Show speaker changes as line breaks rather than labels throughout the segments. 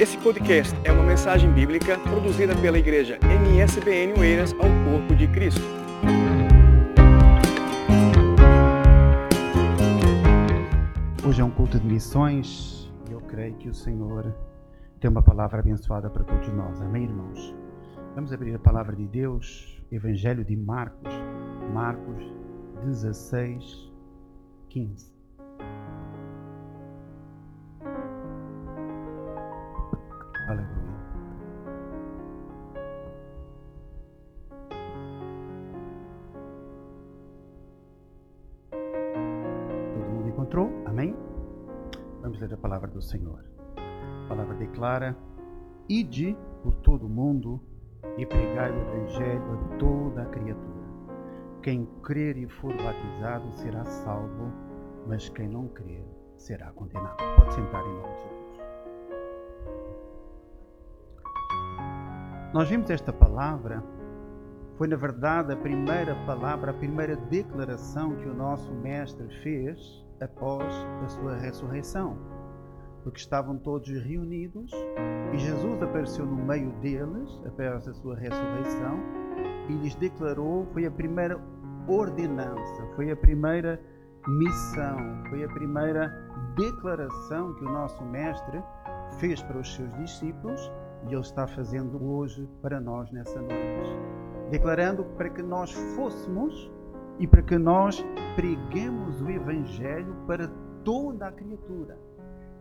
Esse podcast é uma mensagem bíblica produzida pela igreja MSBN Oeiras ao Corpo de Cristo.
Hoje é um culto de missões e eu creio que o Senhor tem uma palavra abençoada para todos nós. Amém, irmãos? Vamos abrir a palavra de Deus, Evangelho de Marcos, Marcos 16, 15. Do Senhor. A palavra declara: Ide por todo o mundo e pregai o Evangelho a toda a criatura. Quem crer e for batizado será salvo, mas quem não crer será condenado. Pode sentar em nome de Jesus. Nós vimos esta palavra, foi na verdade a primeira palavra, a primeira declaração que o nosso Mestre fez após a sua ressurreição. Porque estavam todos reunidos e Jesus apareceu no meio deles após a sua ressurreição e lhes declarou, foi a primeira ordenança, foi a primeira missão, foi a primeira declaração que o nosso Mestre fez para os seus discípulos e Ele está fazendo hoje para nós nessa noite. Declarando para que nós fôssemos e para que nós preguemos o Evangelho para toda a criatura.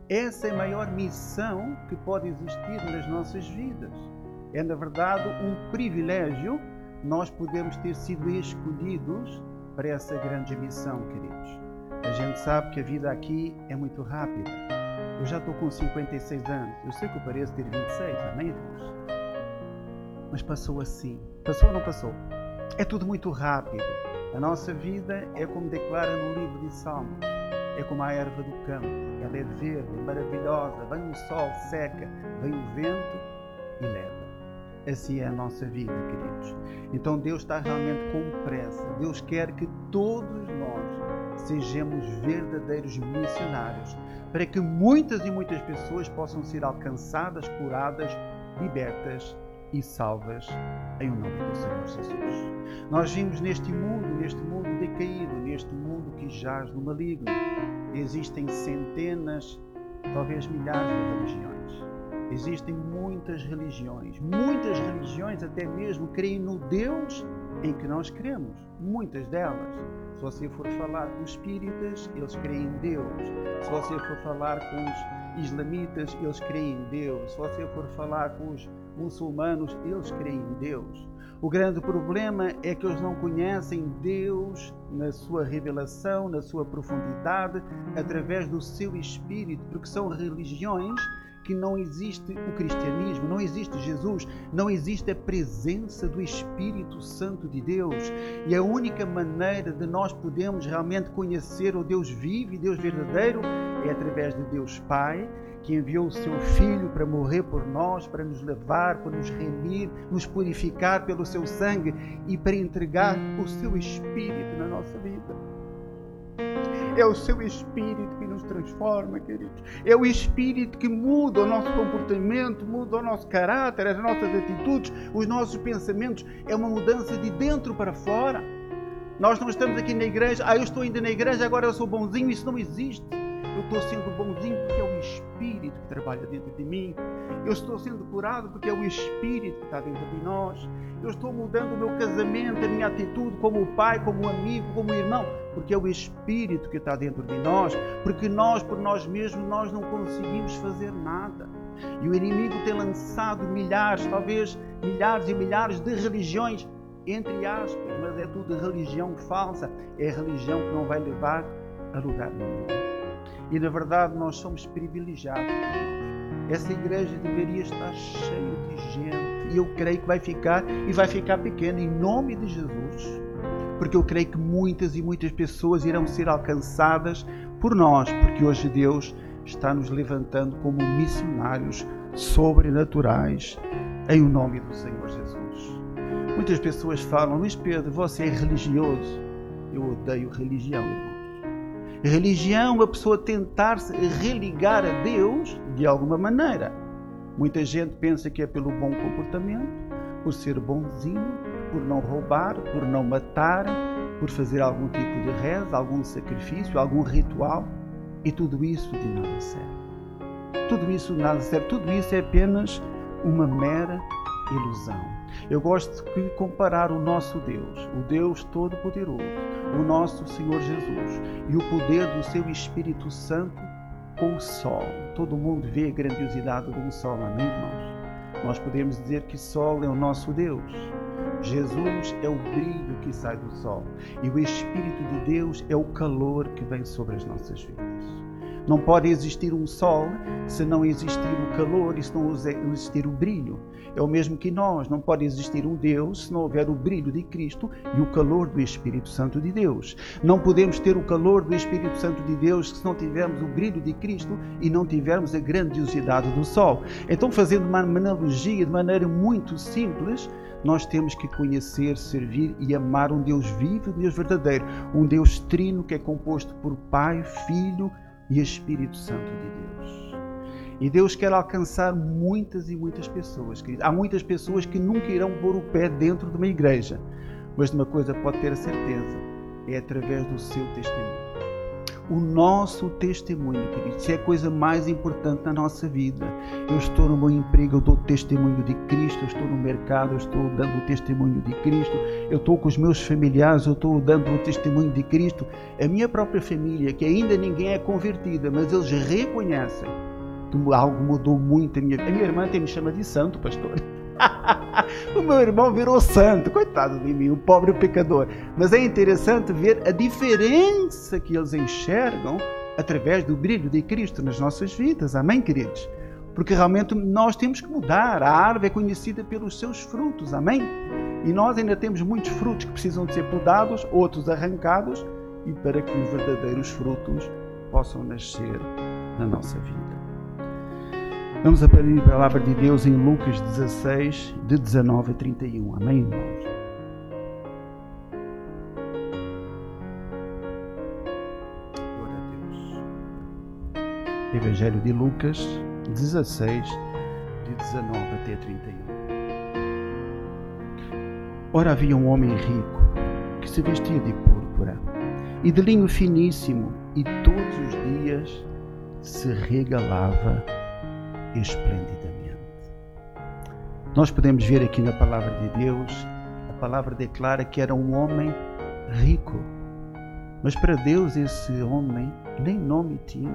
Essa é a maior missão que pode existir nas nossas vidas. É, na verdade, um privilégio nós podemos ter sido escolhidos para essa grande missão, queridos. A gente sabe que a vida aqui é muito rápida. Eu já estou com 56 anos. Eu sei que eu pareço ter 26, amém, irmãos? Mas passou assim. Passou ou não passou? É tudo muito rápido. A nossa vida é como declara no livro de Salmos. É como a erva do campo. Ela é verde, é maravilhosa. Vem o sol, seca. Vem o vento e leva. Assim é a nossa vida, queridos. Então Deus está realmente com pressa. Deus quer que todos nós sejamos verdadeiros missionários para que muitas e muitas pessoas possam ser alcançadas, curadas, libertas e salvas em nome do Senhor Jesus. Nós vimos neste mundo, neste mundo decaído, neste mundo que jaz no maligno, existem centenas, talvez milhares de religiões. Existem muitas religiões, muitas religiões até mesmo creem no Deus em que nós cremos, muitas delas. Se você for falar com os espíritas, eles creem em Deus. Se você for falar com os islamitas, eles creem em Deus. Se você for falar com os muçulmanos, eles creem em Deus. O grande problema é que eles não conhecem Deus na sua revelação, na sua profundidade, através do seu espírito, porque são religiões que não existe o cristianismo, não existe Jesus, não existe a presença do Espírito Santo de Deus. E a única maneira de nós podermos realmente conhecer o Deus vivo e Deus verdadeiro é através de Deus Pai, que enviou o seu Filho para morrer por nós, para nos levar, para nos remir, nos purificar pelo seu sangue e para entregar o seu Espírito na nossa vida. É o seu espírito que nos transforma, queridos. É o espírito que muda o nosso comportamento, muda o nosso caráter, as nossas atitudes, os nossos pensamentos. É uma mudança de dentro para fora. Nós não estamos aqui na igreja, ah, eu estou ainda na igreja, agora eu sou bonzinho. Isso não existe. Estou sendo bonzinho porque é o Espírito que trabalha dentro de mim. Eu estou sendo curado porque é o Espírito que está dentro de nós. Eu estou mudando o meu casamento, a minha atitude como pai, como amigo, como irmão, porque é o Espírito que está dentro de nós. Porque nós, por nós mesmos, nós não conseguimos fazer nada. E o inimigo tem lançado milhares, talvez milhares e milhares de religiões, entre aspas, mas é tudo religião falsa. É religião que não vai levar a lugar nenhum. E na verdade nós somos privilegiados. Essa igreja deveria estar cheia de gente. E eu creio que vai ficar e vai ficar pequena em nome de Jesus. Porque eu creio que muitas e muitas pessoas irão ser alcançadas por nós, porque hoje Deus está nos levantando como missionários sobrenaturais em o nome do Senhor Jesus. Muitas pessoas falam, Luís Pedro, você é religioso. Eu odeio religião, irmão. Religião a pessoa tentar se religar a Deus de alguma maneira. Muita gente pensa que é pelo bom comportamento, por ser bonzinho, por não roubar, por não matar, por fazer algum tipo de reza, algum sacrifício, algum ritual, e tudo isso de nada serve. Tudo isso de nada serve, tudo isso é apenas uma mera ilusão. Eu gosto de comparar o nosso Deus, o Deus Todo-Poderoso, o nosso Senhor Jesus e o poder do seu Espírito Santo com o sol. Todo mundo vê a grandiosidade do sol, amém, irmãos? Nós podemos dizer que sol é o nosso Deus. Jesus é o brilho que sai do sol e o Espírito de Deus é o calor que vem sobre as nossas vidas. Não pode existir um sol se não existir o calor e se não existir o brilho. É o mesmo que nós. Não pode existir um Deus se não houver o brilho de Cristo e o calor do Espírito Santo de Deus. Não podemos ter o calor do Espírito Santo de Deus se não tivermos o brilho de Cristo e não tivermos a grandiosidade do sol. Então, fazendo uma analogia de maneira muito simples, nós temos que conhecer, servir e amar um Deus vivo, um Deus verdadeiro, um Deus trino que é composto por Pai, Filho e Espírito Santo de Deus. E Deus quer alcançar muitas e muitas pessoas. Querido. Há muitas pessoas que nunca irão pôr o pé dentro de uma igreja, mas de uma coisa pode ter a certeza: é através do seu testemunho o nosso testemunho, queridos. Isso é a coisa mais importante na nossa vida. Eu estou no meu emprego, eu dou testemunho de Cristo, eu estou no mercado, eu estou dando o testemunho de Cristo, eu estou com os meus familiares, eu estou dando o testemunho de Cristo. A minha própria família, que ainda ninguém é convertida, mas eles reconhecem que algo mudou muito. A minha, a minha irmã até me chama de santo, pastor. o meu irmão virou santo, coitado de mim, o pobre pecador. Mas é interessante ver a diferença que eles enxergam através do brilho de Cristo nas nossas vidas. Amém, queridos? Porque realmente nós temos que mudar. A árvore é conhecida pelos seus frutos. Amém? E nós ainda temos muitos frutos que precisam de ser podados, outros arrancados, e para que os verdadeiros frutos possam nascer na nossa vida. Vamos abrir a palavra de Deus em Lucas 16, de 19 a 31. Amém, irmãos? Glória a Deus. Evangelho de Lucas 16, de 19 até 31. Ora, havia um homem rico que se vestia de púrpura e de linho finíssimo e todos os dias se regalava esplendidamente. Nós podemos ver aqui na palavra de Deus, a palavra declara que era um homem rico. Mas para Deus esse homem nem nome tinha.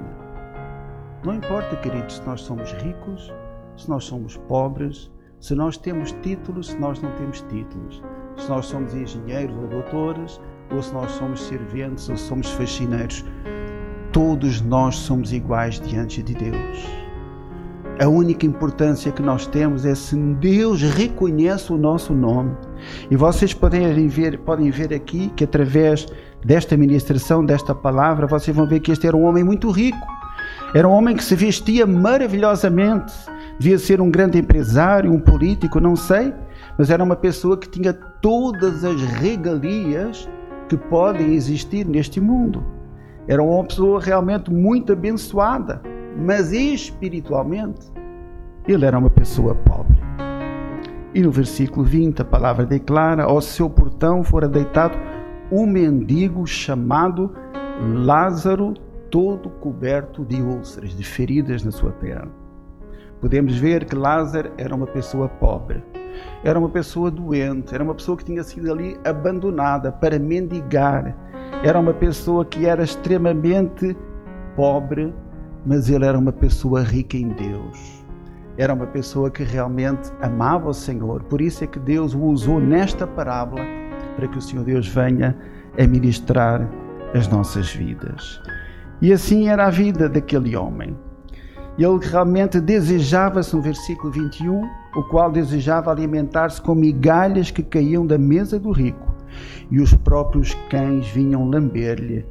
Não importa, queridos, se nós somos ricos, se nós somos pobres, se nós temos títulos, se nós não temos títulos, se nós somos engenheiros ou doutores, ou se nós somos serventes ou somos faxineiros, todos nós somos iguais diante de Deus. A única importância que nós temos é se Deus reconhece o nosso nome. E vocês podem ver, podem ver aqui que através desta ministração, desta palavra, vocês vão ver que este era um homem muito rico. Era um homem que se vestia maravilhosamente. Devia ser um grande empresário, um político, não sei, mas era uma pessoa que tinha todas as regalias que podem existir neste mundo. Era uma pessoa realmente muito abençoada mas espiritualmente ele era uma pessoa pobre. E no versículo 20 a palavra declara: Ao seu portão fora deitado um mendigo chamado Lázaro, todo coberto de úlceras, de feridas na sua perna. Podemos ver que Lázaro era uma pessoa pobre, era uma pessoa doente, era uma pessoa que tinha sido ali abandonada para mendigar, era uma pessoa que era extremamente pobre mas ele era uma pessoa rica em Deus. Era uma pessoa que realmente amava o Senhor. Por isso é que Deus o usou nesta parábola para que o Senhor Deus venha a ministrar as nossas vidas. E assim era a vida daquele homem. Ele realmente desejava-se, no versículo 21, o qual desejava alimentar-se com migalhas que caíam da mesa do rico, e os próprios cães vinham lamber-lhe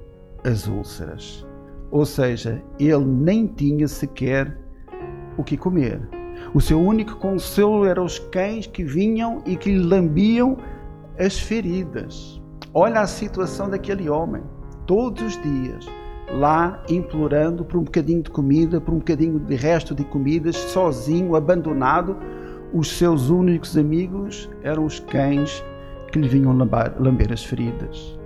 as úlceras. Ou seja, ele nem tinha sequer o que comer. O seu único consolo eram os cães que vinham e que lhe lambiam as feridas. Olha a situação daquele homem. Todos os dias lá implorando por um bocadinho de comida, por um bocadinho de resto de comidas, sozinho, abandonado. Os seus únicos amigos eram os cães que lhe vinham lamber as feridas.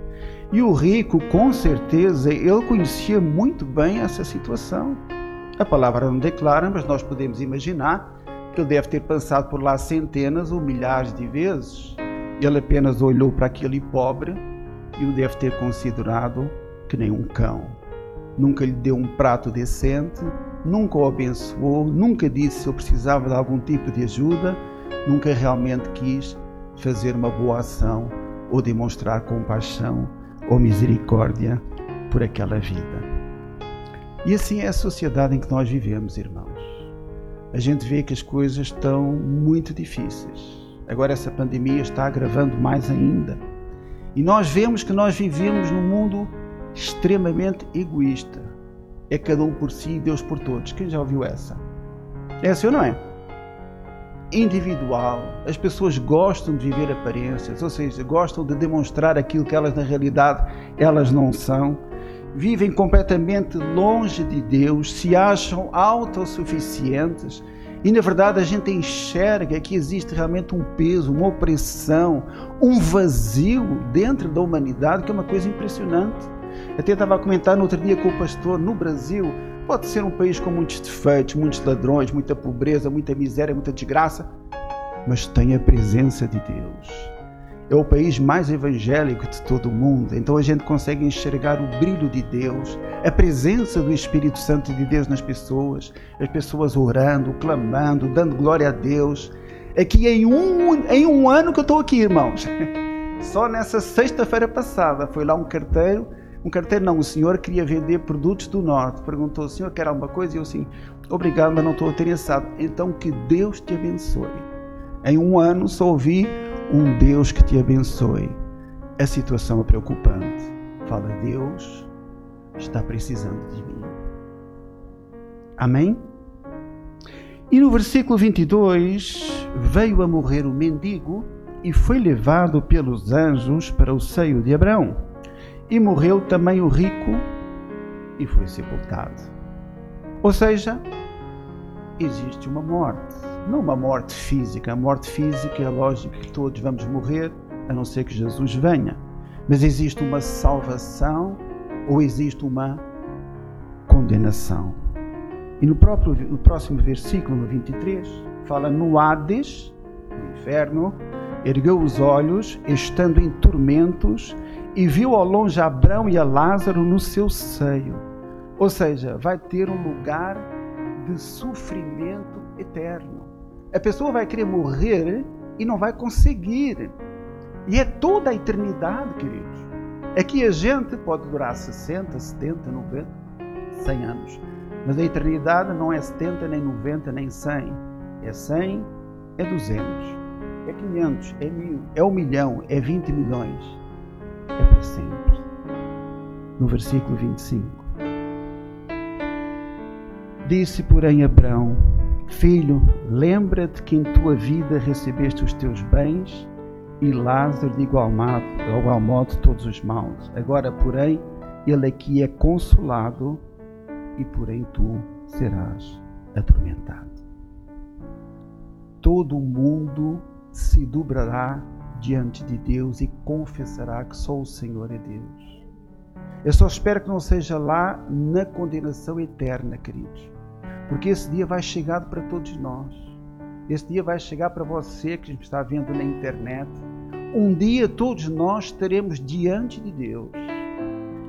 E o rico, com certeza, ele conhecia muito bem essa situação. A palavra não declara, mas nós podemos imaginar que ele deve ter passado por lá centenas ou milhares de vezes. Ele apenas olhou para aquele pobre e o deve ter considerado que nem um cão. Nunca lhe deu um prato decente, nunca o abençoou, nunca disse se eu precisava de algum tipo de ajuda, nunca realmente quis fazer uma boa ação ou demonstrar compaixão ou misericórdia por aquela vida. E assim é a sociedade em que nós vivemos, irmãos. A gente vê que as coisas estão muito difíceis. Agora essa pandemia está agravando mais ainda. E nós vemos que nós vivemos num mundo extremamente egoísta. É cada um por si e Deus por todos. Quem já ouviu essa? É assim ou não é? Individual. As pessoas gostam de viver aparências, ou seja, gostam de demonstrar aquilo que elas na realidade elas não são. Vivem completamente longe de Deus, se acham autossuficientes e na verdade a gente enxerga que existe realmente um peso, uma opressão, um vazio dentro da humanidade que é uma coisa impressionante. Até estava a comentar no outro dia com o pastor, no Brasil pode ser um país com muitos defeitos, muitos ladrões, muita pobreza, muita miséria, muita desgraça, mas tem a presença de Deus é o país mais evangélico de todo o mundo, então a gente consegue enxergar o brilho de Deus, a presença do Espírito Santo de Deus nas pessoas, as pessoas orando, clamando, dando glória a Deus. É que em um, em um ano que eu estou aqui, irmãos, só nessa sexta-feira passada, foi lá um carteiro, um carteiro não, o senhor queria vender produtos do Norte, perguntou, o senhor quer alguma coisa? E eu assim, obrigado, mas não estou interessado. Então que Deus te abençoe. Em um ano só ouvi um Deus que te abençoe. A situação é preocupante. Fala, Deus está precisando de mim. Amém? E no versículo 22, veio a morrer o mendigo e foi levado pelos anjos para o seio de Abraão. E morreu também o rico e foi sepultado. Ou seja, existe uma morte. Não uma morte física. A morte física é lógico que todos vamos morrer, a não ser que Jesus venha. Mas existe uma salvação ou existe uma condenação. E no, próprio, no próximo versículo, no 23, fala no Hades, no inferno, ergueu os olhos, estando em tormentos, e viu ao longe Abraão e a Lázaro no seu seio. Ou seja, vai ter um lugar de sofrimento eterno. A pessoa vai querer morrer e não vai conseguir. E é toda a eternidade, queridos. É que a gente pode durar 60, 70, 90, 100 anos. Mas a eternidade não é 70, nem 90, nem 100. É 100, é 200, é 500, é mil, é um milhão, é 20 milhões. É para sempre. No versículo 25. Disse, porém, Abraão: Filho, lembra-te que em tua vida recebeste os teus bens e Lázaro de igual modo, de igual modo todos os maus. Agora, porém, ele aqui é consolado e, porém, tu serás atormentado. Todo o mundo se dobrará diante de Deus e confessará que só o Senhor é Deus. Eu só espero que não seja lá na condenação eterna, queridos. Porque esse dia vai chegar para todos nós. Esse dia vai chegar para você que está vendo na internet. Um dia todos nós estaremos diante de Deus.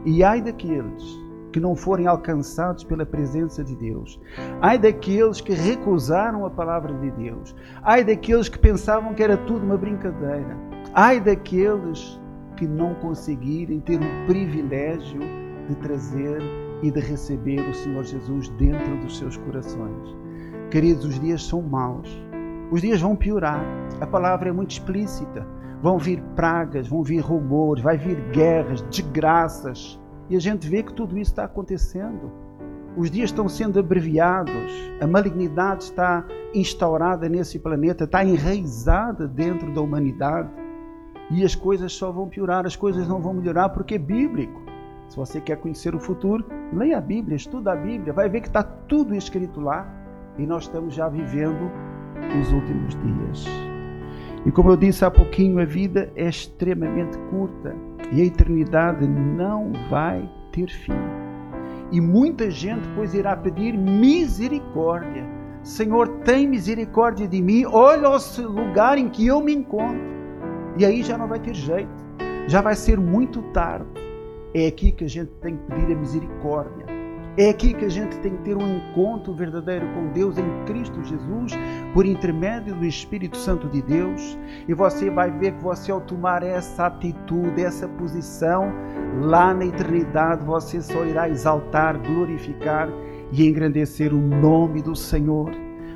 E ai daqueles que não forem alcançados pela presença de Deus. Ai daqueles que recusaram a palavra de Deus. Ai daqueles que pensavam que era tudo uma brincadeira. Ai daqueles que não conseguirem ter o privilégio de trazer e de receber o Senhor Jesus dentro dos seus corações. Queridos, os dias são maus. Os dias vão piorar. A palavra é muito explícita. Vão vir pragas, vão vir rumores, vai vir guerras, desgraças. E a gente vê que tudo isso está acontecendo. Os dias estão sendo abreviados. A malignidade está instaurada nesse planeta, está enraizada dentro da humanidade. E as coisas só vão piorar, as coisas não vão melhorar porque é bíblico. Se você quer conhecer o futuro, leia a Bíblia, estuda a Bíblia, vai ver que está tudo escrito lá e nós estamos já vivendo os últimos dias. E como eu disse há pouquinho, a vida é extremamente curta e a eternidade não vai ter fim. E muita gente depois irá pedir misericórdia. Senhor, tem misericórdia de mim, olha o lugar em que eu me encontro. E aí já não vai ter jeito, já vai ser muito tarde. É aqui que a gente tem que pedir a misericórdia. É aqui que a gente tem que ter um encontro verdadeiro com Deus em Cristo Jesus, por intermédio do Espírito Santo de Deus. E você vai ver que você, ao tomar essa atitude, essa posição, lá na eternidade, você só irá exaltar, glorificar e engrandecer o nome do Senhor.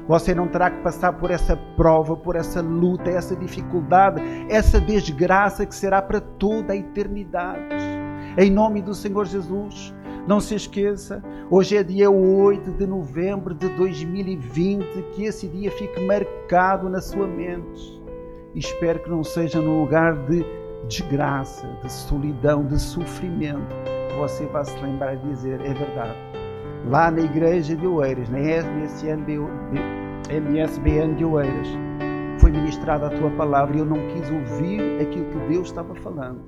Você não terá que passar por essa prova, por essa luta, essa dificuldade, essa desgraça que será para toda a eternidade. Em nome do Senhor Jesus, não se esqueça, hoje é dia 8 de novembro de 2020, que esse dia fique marcado na sua mente. E espero que não seja num lugar de desgraça, de solidão, de sofrimento, você vá se lembrar de dizer, é verdade. Lá na igreja de Oeiras, na MSBN de Oeiras, foi ministrada a tua palavra e eu não quis ouvir aquilo que Deus estava falando.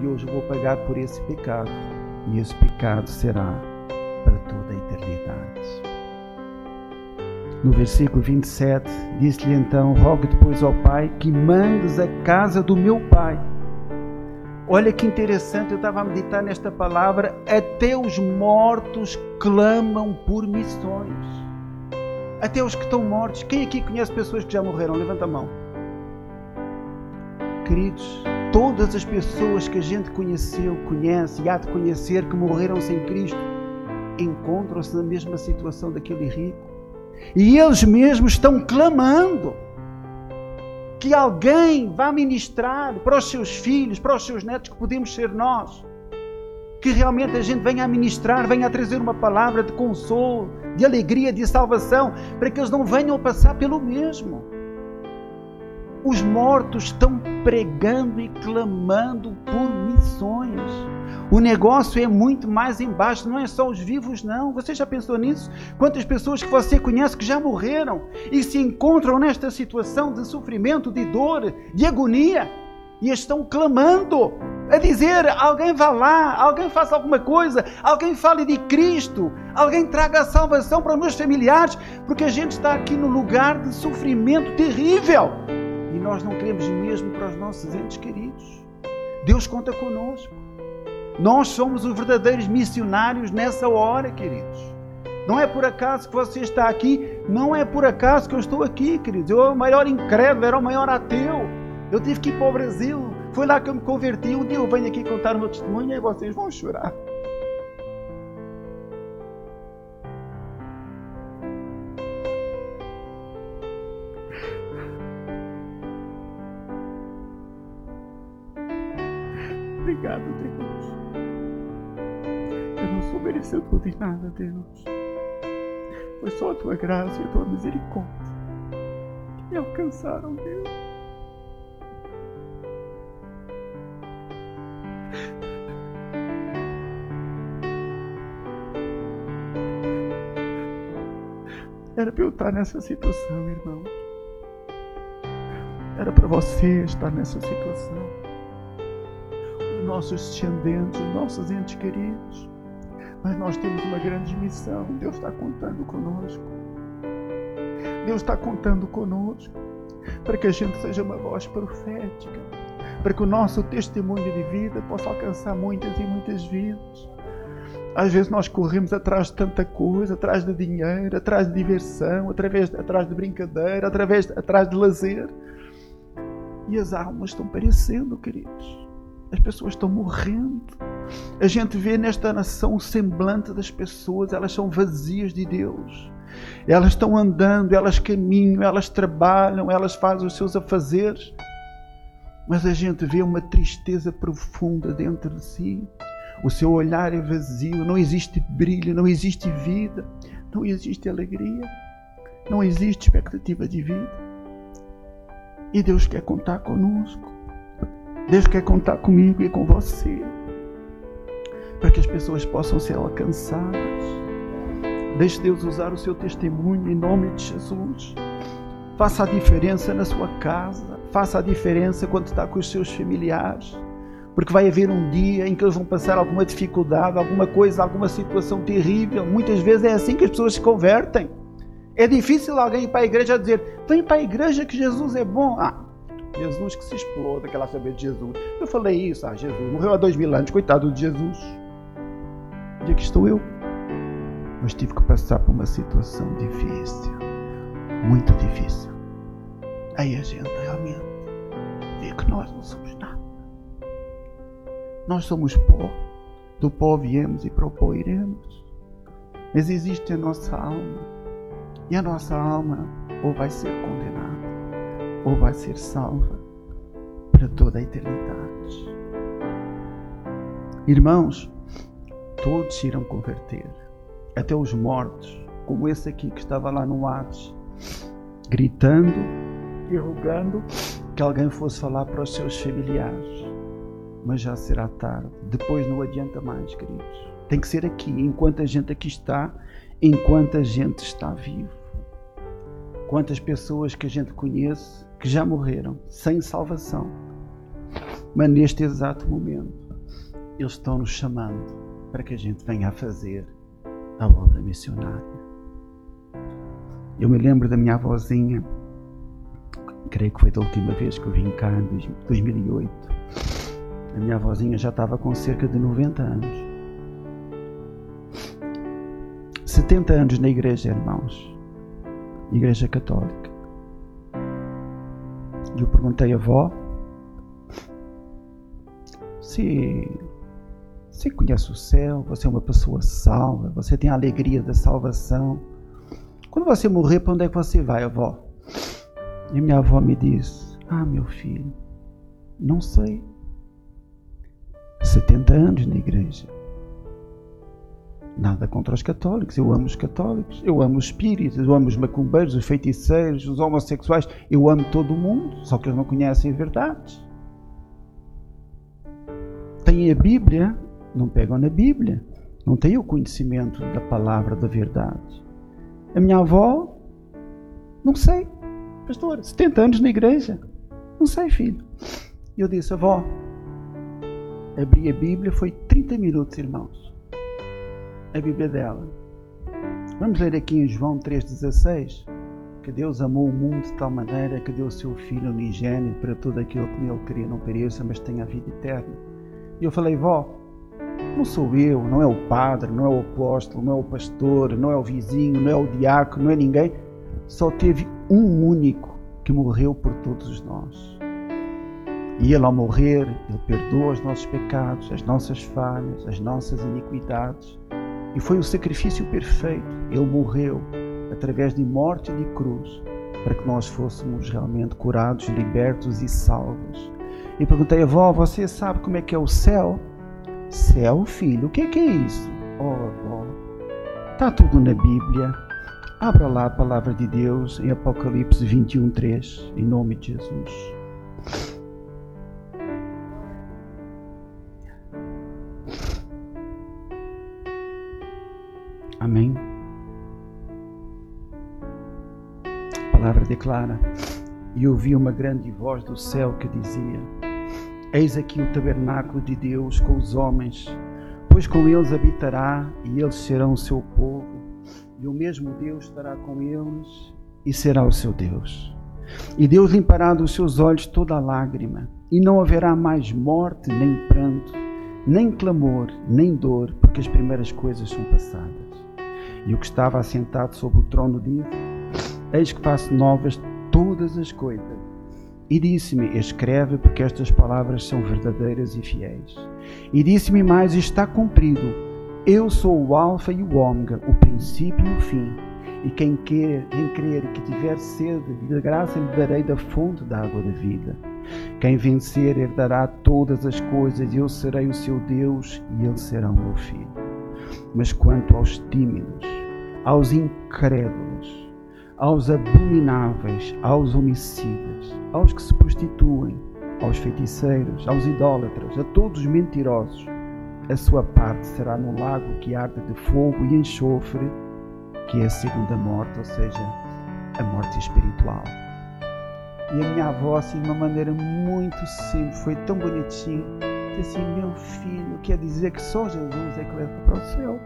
E hoje vou pagar por esse pecado e esse pecado será para toda a eternidade. No versículo 27, disse-lhe então: Rogue depois ao Pai que mandes a casa do meu Pai. Olha que interessante, eu estava a meditar nesta palavra. Até os mortos clamam por missões. Até os que estão mortos. Quem aqui conhece pessoas que já morreram? Levanta a mão. Queridos, todas as pessoas que a gente conheceu, conhece e há de conhecer que morreram sem Cristo, encontram-se na mesma situação daquele rico. E eles mesmos estão clamando que alguém vá ministrar para os seus filhos, para os seus netos, que podemos ser nós. Que realmente a gente venha a ministrar, venha a trazer uma palavra de consolo, de alegria, de salvação, para que eles não venham a passar pelo mesmo. Os mortos estão pregando e clamando por missões. O negócio é muito mais embaixo, não é só os vivos, não. Você já pensou nisso? Quantas pessoas que você conhece que já morreram e se encontram nesta situação de sofrimento, de dor, de agonia e estão clamando a dizer: alguém vá lá, alguém faça alguma coisa, alguém fale de Cristo, alguém traga a salvação para os meus familiares, porque a gente está aqui no lugar de sofrimento terrível e nós não queremos mesmo para os nossos entes queridos. Deus conta conosco. Nós somos os verdadeiros missionários nessa hora, queridos. Não é por acaso que você está aqui, não é por acaso que eu estou aqui, queridos. Eu era o maior incrédulo, era o maior ateu. Eu tive que ir para o Brasil, foi lá que eu me converti. Um dia eu venho aqui contar o meu testemunho e vocês vão chorar. Obrigado, Deus. Eu não sou merecedor de nada, Deus. Foi só a tua graça e a tua misericórdia que me alcançaram, Deus. Era para eu estar nessa situação, irmão. Era para você estar nessa situação nossos descendentes, os nossos entes queridos. Mas nós temos uma grande missão. Deus está contando conosco. Deus está contando conosco para que a gente seja uma voz profética, para que o nosso testemunho de vida possa alcançar muitas e muitas vidas. Às vezes nós corremos atrás de tanta coisa, atrás de dinheiro, atrás de diversão, através, atrás de brincadeira, através, atrás de lazer. E as almas estão perecendo, queridos. As pessoas estão morrendo. A gente vê nesta nação o semblante das pessoas, elas são vazias de Deus. Elas estão andando, elas caminham, elas trabalham, elas fazem os seus afazeres. Mas a gente vê uma tristeza profunda dentro de si. O seu olhar é vazio, não existe brilho, não existe vida, não existe alegria, não existe expectativa de vida. E Deus quer contar conosco. Deus quer contar comigo e com você. para que as pessoas possam ser alcançadas. Deixe Deus usar o seu testemunho em nome de Jesus. Faça a diferença na sua casa, faça a diferença quando está com os seus familiares, porque vai haver um dia em que eles vão passar alguma dificuldade, alguma coisa, alguma situação terrível. Muitas vezes é assim que as pessoas se convertem. É difícil alguém ir para a igreja dizer: vem para a igreja que Jesus é bom. Ah, Jesus que se exploda, aquela saber de Jesus. Eu falei isso, ah, Jesus morreu há dois mil anos, coitado de Jesus. Onde é que estou eu? Mas tive que passar por uma situação difícil, muito difícil. Aí a gente realmente vê que nós não somos nada. Nós somos pó. Do pó viemos e para o pó iremos. Mas existe a nossa alma. E a nossa alma ou vai ser condenada ou vai ser salva para toda a eternidade. Irmãos, todos se irão converter, até os mortos, como esse aqui que estava lá no Hades, gritando e rogando que alguém fosse falar para os seus familiares. Mas já será tarde, depois não adianta mais, queridos. Tem que ser aqui, enquanto a gente aqui está, enquanto a gente está vivo. Quantas pessoas que a gente conhece que já morreram sem salvação, mas neste exato momento eles estão nos chamando para que a gente venha a fazer a obra missionária. Eu me lembro da minha avózinha, creio que foi da última vez que eu vim cá, em 2008. A minha avózinha já estava com cerca de 90 anos. 70 anos na igreja, irmãos. Igreja Católica. Eu perguntei à avó se você conhece o céu, você é uma pessoa salva, você tem a alegria da salvação. Quando você morrer, para onde é que você vai, avó? E minha avó me disse: Ah, meu filho, não sei. 70 anos na igreja. Nada contra os católicos, eu amo os católicos, eu amo os espíritos, eu amo os macumbeiros, os feiticeiros, os homossexuais, eu amo todo mundo, só que eles não conhecem a verdade. Têm a Bíblia, não pegam na Bíblia, não têm o conhecimento da palavra da verdade. A minha avó, não sei, pastor, 70 anos na igreja, não sei, filho. Eu disse, avó, abri a Bíblia, foi 30 minutos, irmãos a Bíblia dela. Vamos ler aqui em João 3,16 que Deus amou o mundo de tal maneira que deu o seu Filho unigênito para todo aquilo que nele queria não pereça, mas tenha a vida eterna. E eu falei, vó, não sou eu, não é o padre, não é o apóstolo, não é o pastor, não é o vizinho, não é o diácono, não é ninguém. Só teve um único que morreu por todos nós. E ele, ao morrer, ele perdoa os nossos pecados, as nossas falhas, as nossas iniquidades e foi o sacrifício perfeito. Ele morreu através de morte de cruz para que nós fôssemos realmente curados, libertos e salvos. E perguntei, avó, você sabe como é que é o céu? Céu, filho, o que é que é isso? Oh, avó, está tudo na Bíblia. Abra lá a palavra de Deus em Apocalipse 21, 3, em nome de Jesus. Amém. A palavra declara: E ouvi uma grande voz do céu que dizia: Eis aqui o tabernáculo de Deus com os homens, pois com eles habitará e eles serão o seu povo, e o mesmo Deus estará com eles e será o seu Deus. E Deus limpará dos seus olhos toda lágrima, e não haverá mais morte, nem pranto, nem clamor, nem dor, porque as primeiras coisas são passadas. E o que estava assentado sobre o trono disse: Eis que faço novas todas as coisas. E disse-me: Escreve, porque estas palavras são verdadeiras e fiéis. E disse-me mais: Está cumprido. Eu sou o Alfa e o Ômega, o princípio e o fim. E quem quer, quem crer que tiver sede, de graça lhe darei da fonte da água da vida. Quem vencer herdará todas as coisas, e eu serei o seu Deus, e ele será o meu filho. Mas quanto aos tímidos, aos incrédulos, aos abomináveis, aos homicidas, aos que se prostituem, aos feiticeiros, aos idólatras, a todos os mentirosos, a sua parte será no lago que arde de fogo e enxofre, que é a segunda morte, ou seja, a morte espiritual. E a minha avó, assim, de uma maneira muito simples, foi tão bonitinho, disse assim: Meu filho, quer dizer que só Jesus é que leva para o céu.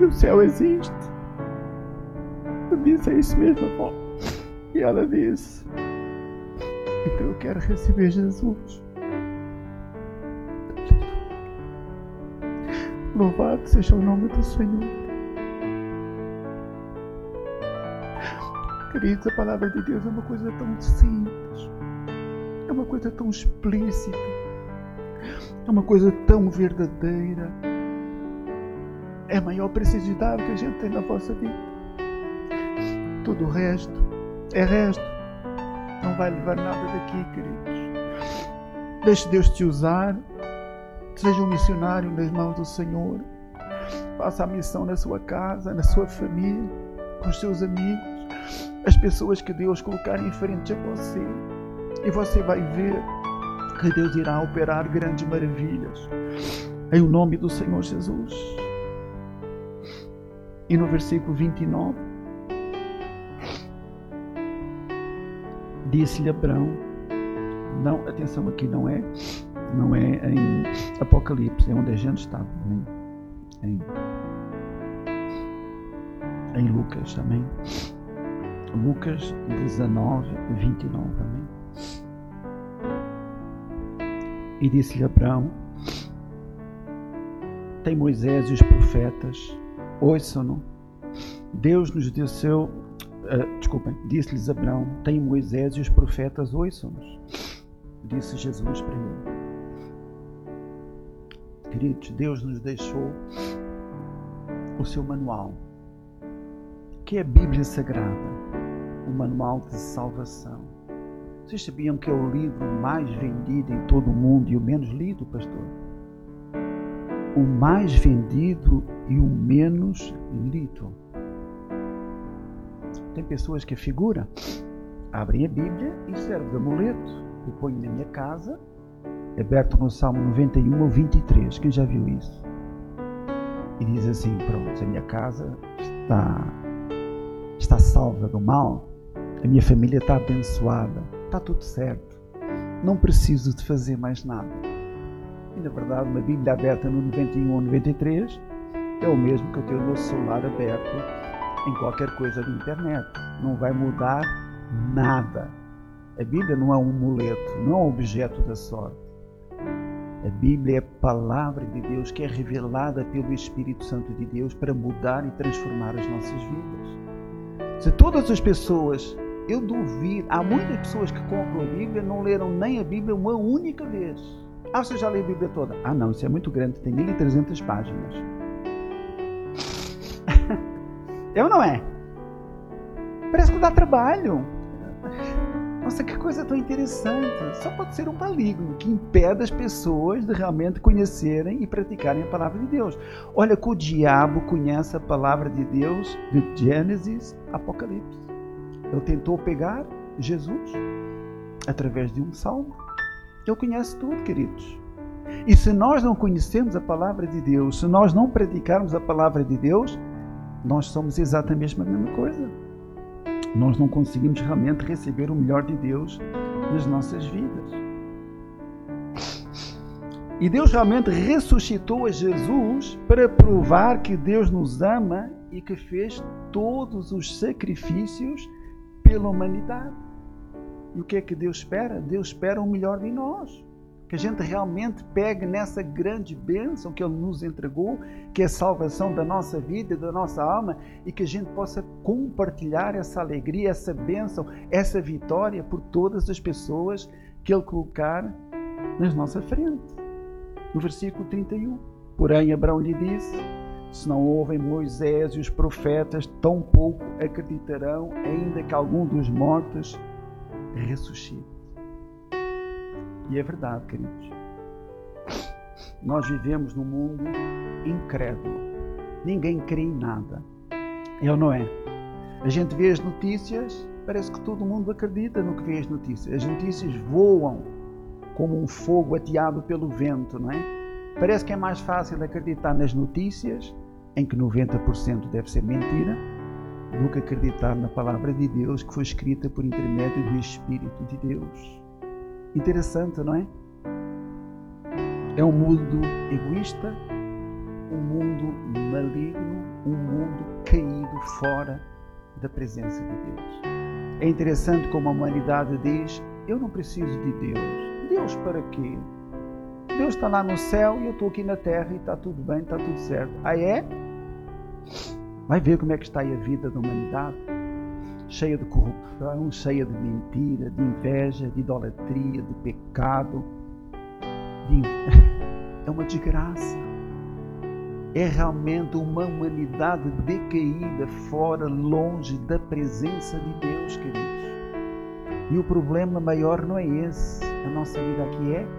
E o céu existe. Eu disse: É isso mesmo, avó. E ela disse: Então eu quero receber Jesus. Louvado seja o nome do Senhor. Queridos, a palavra de Deus é uma coisa tão simples, é uma coisa tão explícita, é uma coisa tão verdadeira. É a maior precisidade que a gente tem na vossa vida. Tudo o resto é resto. Não vai levar nada daqui, queridos. Deixe Deus te usar. Seja um missionário nas mãos do Senhor. Faça a missão na sua casa, na sua família, com os seus amigos as pessoas que Deus colocar em frente a você. E você vai ver que Deus irá operar grandes maravilhas. Em o nome do Senhor Jesus. E no versículo 29, disse-lhe Abraão, não, atenção aqui não é, não é em Apocalipse, é onde a gente está, em, em, em Lucas também. Lucas 19, 29. Amém? E disse-lhe Abraão: Tem Moisés e os profetas, ouçam-no. Deus nos deu seu. Uh, desculpem, disse-lhes Abraão: Tem Moisés e os profetas, ouçam-nos. Disse Jesus para ele. Queridos, Deus nos deixou o seu manual, que é a Bíblia Sagrada o manual de salvação. Vocês sabiam que é o livro mais vendido em todo o mundo e o menos lido, pastor? O mais vendido e o menos lido. Tem pessoas que figuram, abrem a Bíblia e servem de amuleto. Eu ponho na minha casa, aberto no Salmo 91 ou 23. Quem já viu isso? E diz assim: Pronto, a minha casa está, está salva do mal a minha família está abençoada, está tudo certo, não preciso de fazer mais nada. E na verdade, uma Bíblia aberta no 91 ou 93 é o mesmo que eu ter o meu celular aberto em qualquer coisa de internet. Não vai mudar nada. A Bíblia não é um amuleto, não é um objeto da sorte. A Bíblia é a palavra de Deus que é revelada pelo Espírito Santo de Deus para mudar e transformar as nossas vidas. Se todas as pessoas eu duvido. Há muitas pessoas que compram a Bíblia não leram nem a Bíblia uma única vez. Ah, você já leu a Bíblia toda? Ah, não, isso é muito grande, tem 1300 páginas. é ou não é? Parece que dá trabalho. Nossa, que coisa tão interessante. Só pode ser um maligno que impede as pessoas de realmente conhecerem e praticarem a palavra de Deus. Olha que o diabo conhece a palavra de Deus de Gênesis, Apocalipse. Ele tentou pegar Jesus através de um salmo. Ele conhece tudo, queridos. E se nós não conhecemos a palavra de Deus, se nós não praticarmos a palavra de Deus, nós somos exatamente a mesma coisa. Nós não conseguimos realmente receber o melhor de Deus nas nossas vidas. E Deus realmente ressuscitou a Jesus para provar que Deus nos ama e que fez todos os sacrifícios pela humanidade. E o que é que Deus espera? Deus espera o melhor de nós. Que a gente realmente pegue nessa grande bênção que Ele nos entregou, que é a salvação da nossa vida da nossa alma, e que a gente possa compartilhar essa alegria, essa bênção, essa vitória por todas as pessoas que Ele colocar na nossa frente. No versículo 31. Porém, Abraão lhe disse: se não ouvem Moisés e os profetas, tão pouco acreditarão, ainda que algum dos mortos ressuscite. E é verdade, queridos. Nós vivemos num mundo incrédulo. Ninguém crê em nada. É ou não é? A gente vê as notícias, parece que todo mundo acredita no que vê as notícias. As notícias voam como um fogo ateado pelo vento, não é? Parece que é mais fácil acreditar nas notícias, em que 90% deve ser mentira, do que acreditar na palavra de Deus que foi escrita por intermédio do Espírito de Deus. Interessante, não é? É um mundo egoísta, um mundo maligno, um mundo caído fora da presença de Deus. É interessante como a humanidade diz: Eu não preciso de Deus. Deus para quê? Deus está lá no céu e eu estou aqui na terra e está tudo bem, está tudo certo. Aí é? Vai ver como é que está aí a vida da humanidade. Cheia de corrupção, cheia de mentira, de inveja, de idolatria, de pecado. De... É uma desgraça. É realmente uma humanidade decaída, fora, longe da presença de Deus, queridos. E o problema maior não é esse. A nossa vida aqui é.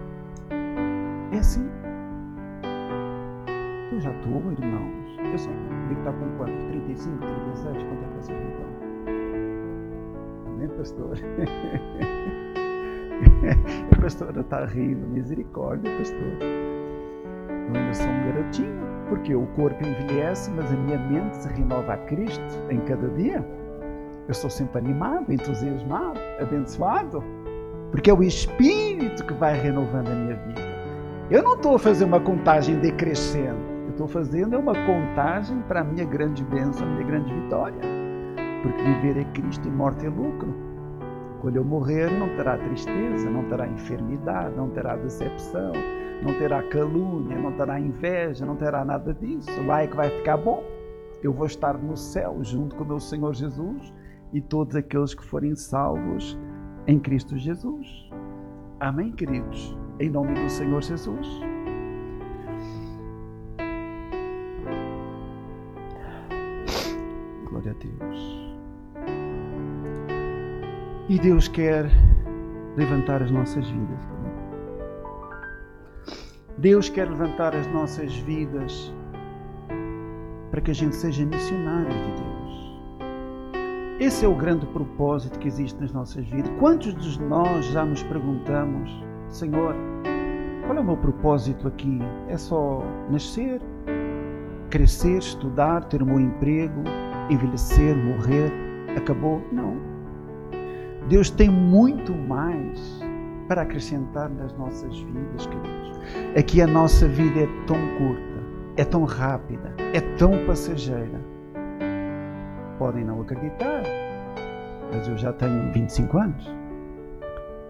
É assim. Eu já estou, irmãos. Eu sei que está com quantos? 35, 36? Quanto é que vocês estão? Amém, pastor? a pastora está rindo. Misericórdia, pastor. Eu ainda sou um garotinho. Porque o corpo envelhece, mas a minha mente se renova a Cristo em cada dia. Eu sou sempre animado, entusiasmado, abençoado. Porque é o Espírito que vai renovando a minha vida. Eu não estou fazer uma contagem decrescente estou fazendo uma contagem para a minha grande bênção, a minha grande vitória. Porque viver é Cristo e morte é lucro. Quando eu morrer, não terá tristeza, não terá enfermidade, não terá decepção, não terá calúnia, não terá inveja, não terá nada disso. Lá é que vai ficar bom. Eu vou estar no céu junto com o meu Senhor Jesus e todos aqueles que forem salvos em Cristo Jesus. Amém, queridos? Em nome do Senhor Jesus. Glória a Deus. E Deus quer levantar as nossas vidas. Deus quer levantar as nossas vidas para que a gente seja missionário de Deus. Esse é o grande propósito que existe nas nossas vidas. Quantos de nós já nos perguntamos, Senhor, qual é o meu propósito aqui? É só nascer, crescer, estudar, ter um bom emprego, envelhecer, morrer, acabou. Não. Deus tem muito mais para acrescentar nas nossas vidas, queridos. Que a nossa vida é tão curta, é tão rápida, é tão passageira. Podem não acreditar, mas eu já tenho 25 anos.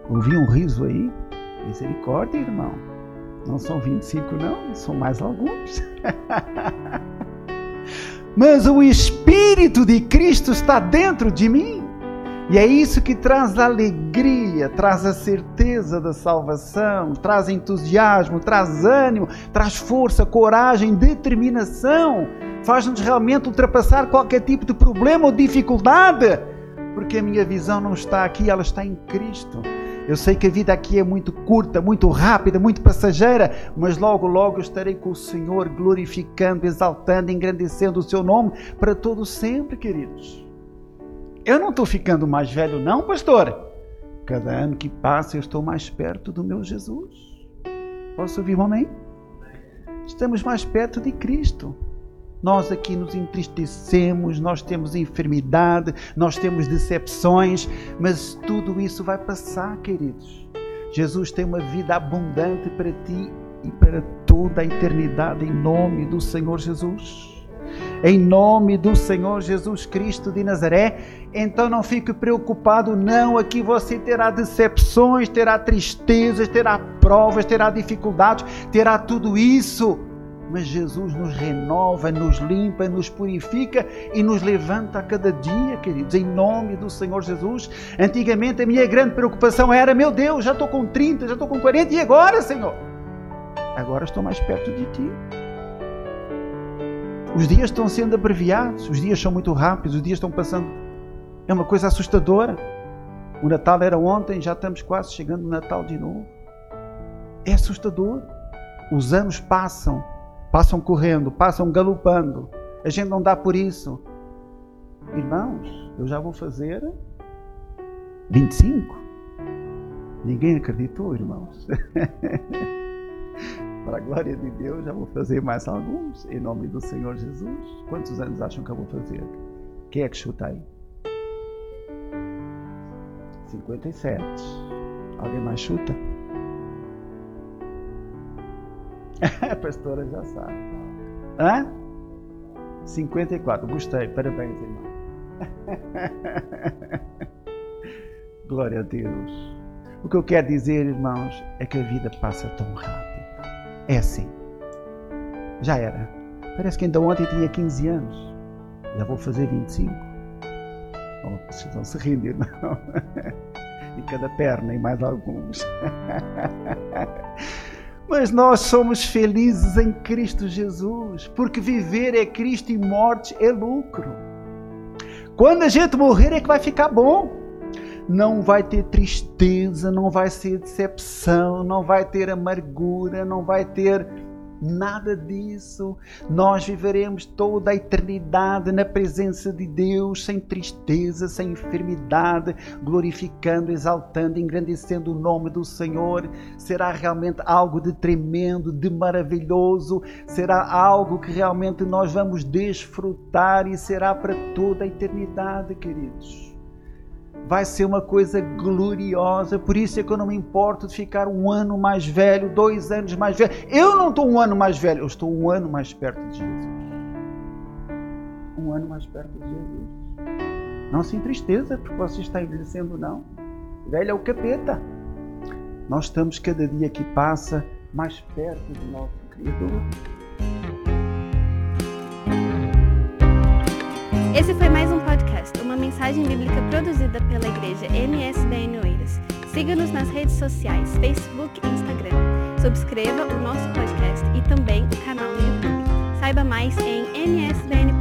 Ouvi um riso aí? Misericórdia, irmão. Não são 25, não, são mais alguns. mas o Espírito de Cristo está dentro de mim. E é isso que traz alegria, traz a certeza da salvação, traz entusiasmo, traz ânimo, traz força, coragem, determinação, faz-nos realmente ultrapassar qualquer tipo de problema ou dificuldade, porque a minha visão não está aqui, ela está em Cristo. Eu sei que a vida aqui é muito curta, muito rápida, muito passageira, mas logo, logo eu estarei com o Senhor glorificando, exaltando, engrandecendo o seu nome para todo sempre, queridos. Eu não estou ficando mais velho, não, pastor. Cada ano que passa eu estou mais perto do meu Jesus. Posso ouvir um amém? Estamos mais perto de Cristo. Nós aqui nos entristecemos, nós temos enfermidade, nós temos decepções, mas tudo isso vai passar, queridos. Jesus tem uma vida abundante para ti e para toda a eternidade, em nome do Senhor Jesus. Em nome do Senhor Jesus Cristo de Nazaré, então não fique preocupado, não. Aqui você terá decepções, terá tristezas, terá provas, terá dificuldades, terá tudo isso mas Jesus nos renova, nos limpa, nos purifica e nos levanta a cada dia, queridos, em nome do Senhor Jesus. Antigamente a minha grande preocupação era: meu Deus, já estou com 30, já estou com 40, e agora, Senhor? Agora estou mais perto de Ti. Os dias estão sendo abreviados, os dias são muito rápidos, os dias estão passando. É uma coisa assustadora. O Natal era ontem, já estamos quase chegando no Natal de novo. É assustador. Os anos passam Passam correndo, passam galopando. A gente não dá por isso. Irmãos, eu já vou fazer 25. Ninguém acreditou, irmãos. Para a glória de Deus, já vou fazer mais alguns, em nome do Senhor Jesus. Quantos anos acham que eu vou fazer? Quem é que chuta aí? 57. Alguém mais chuta? A pastora já sabe. Hã? 54. Gostei. Parabéns, irmão. Glória a Deus. O que eu quero dizer, irmãos, é que a vida passa tão rápido. É assim. Já era. Parece que ainda ontem tinha 15 anos. Já vou fazer 25. Oh, vocês estão se rindo, irmão. e cada perna e mais alguns. Mas nós somos felizes em Cristo Jesus, porque viver é Cristo e morte é lucro. Quando a gente morrer é que vai ficar bom. Não vai ter tristeza, não vai ser decepção, não vai ter amargura, não vai ter Nada disso. Nós viveremos toda a eternidade na presença de Deus, sem tristeza, sem enfermidade, glorificando, exaltando, engrandecendo o nome do Senhor. Será realmente algo de tremendo, de maravilhoso. Será algo que realmente nós vamos desfrutar e será para toda a eternidade, queridos vai ser uma coisa gloriosa. Por isso é que eu não me importo de ficar um ano mais velho, dois anos mais velho. Eu não estou um ano mais velho, eu estou um ano mais perto de Jesus. Um ano mais perto de Jesus. Não sem tristeza, porque você está envelhecendo, não. Velho é o capeta. Nós estamos cada dia que passa mais perto do nosso Criador.
Esse foi mais um podcast, uma mensagem bíblica produzida pela igreja MSBN Oeiras. Siga-nos nas redes sociais, Facebook e Instagram. Subscreva o nosso podcast e também o canal no YouTube. Saiba mais em msbn